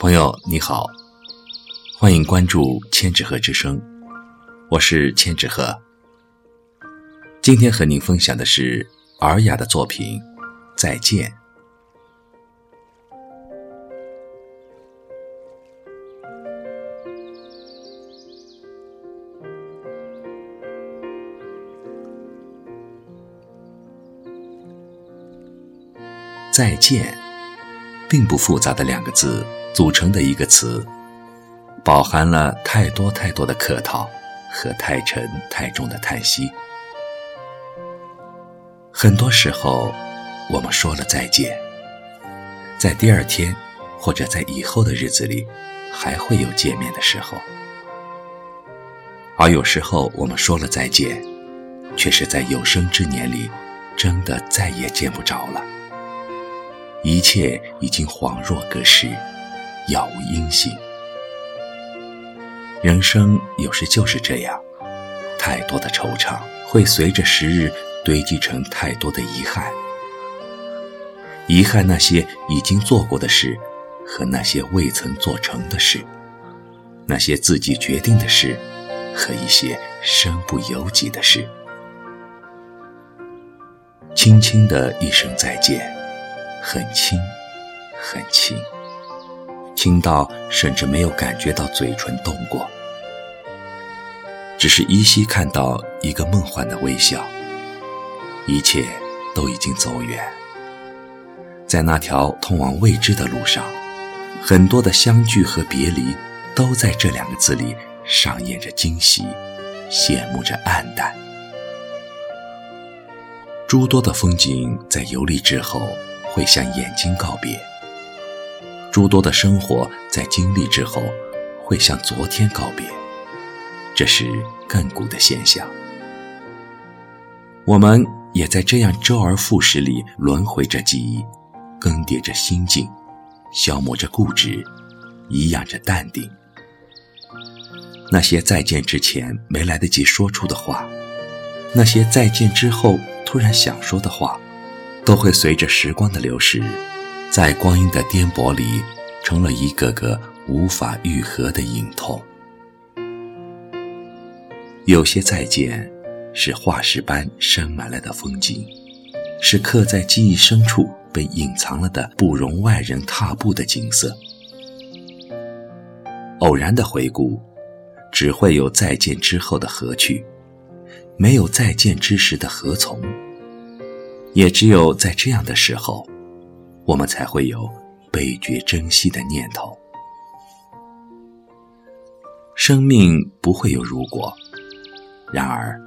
朋友你好，欢迎关注千纸鹤之声，我是千纸鹤。今天和您分享的是尔雅的作品《再见》。再见，并不复杂的两个字组成的一个词，饱含了太多太多的客套和太沉太重的叹息。很多时候，我们说了再见，在第二天或者在以后的日子里，还会有见面的时候；而有时候，我们说了再见，却是在有生之年里，真的再也见不着了。一切已经恍若隔世，杳无音信。人生有时就是这样，太多的惆怅会随着时日堆积成太多的遗憾。遗憾那些已经做过的事，和那些未曾做成的事，那些自己决定的事，和一些身不由己的事。轻轻的一声再见。很轻，很轻，轻到甚至没有感觉到嘴唇动过，只是依稀看到一个梦幻的微笑。一切都已经走远，在那条通往未知的路上，很多的相聚和别离，都在这两个字里上演着惊喜，羡慕着黯淡。诸多的风景在游历之后。会向眼睛告别，诸多的生活在经历之后，会向昨天告别，这是亘古的现象。我们也在这样周而复始里轮回着记忆，更迭着心境，消磨着固执，颐养着淡定。那些再见之前没来得及说出的话，那些再见之后突然想说的话。都会随着时光的流逝，在光阴的颠簸里，成了一个个无法愈合的隐痛。有些再见，是化石般深埋了的风景，是刻在记忆深处被隐藏了的不容外人踏步的景色。偶然的回顾，只会有再见之后的何去，没有再见之时的何从。也只有在这样的时候，我们才会有倍觉珍惜的念头。生命不会有如果，然而，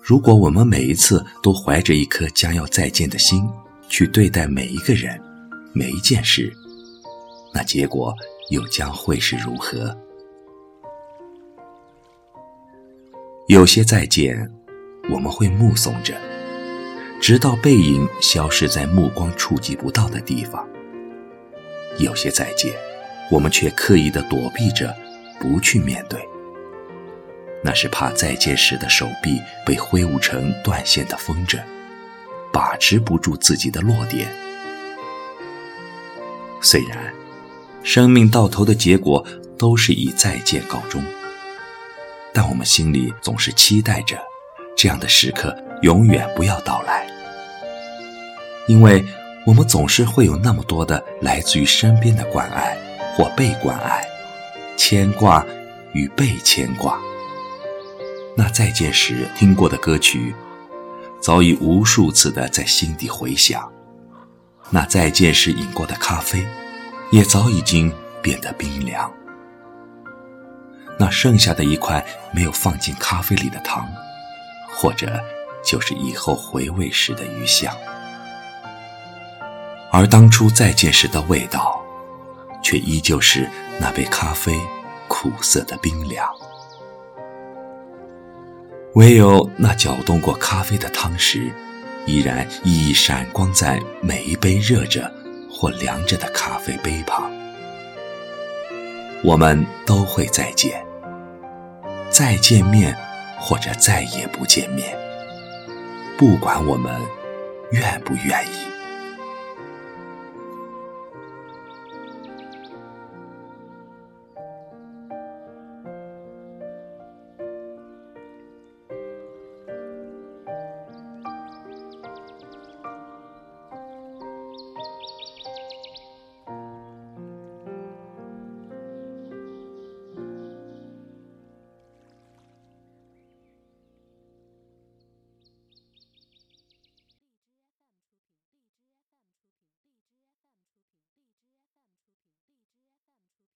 如果我们每一次都怀着一颗将要再见的心去对待每一个人、每一件事，那结果又将会是如何？有些再见，我们会目送着。直到背影消失在目光触及不到的地方，有些再见，我们却刻意的躲避着，不去面对。那是怕再见时的手臂被挥舞成断线的风筝，把持不住自己的落点。虽然，生命到头的结果都是以再见告终，但我们心里总是期待着，这样的时刻永远不要到来。因为我们总是会有那么多的来自于身边的关爱或被关爱、牵挂与被牵挂。那再见时听过的歌曲，早已无数次的在心底回响；那再见时饮过的咖啡，也早已经变得冰凉。那剩下的一块没有放进咖啡里的糖，或者就是以后回味时的余香。而当初再见时的味道，却依旧是那杯咖啡苦涩的冰凉。唯有那搅动过咖啡的汤匙，依然熠熠闪光在每一杯热着或凉着的咖啡杯旁。我们都会再见，再见面，或者再也不见面。不管我们愿不愿意。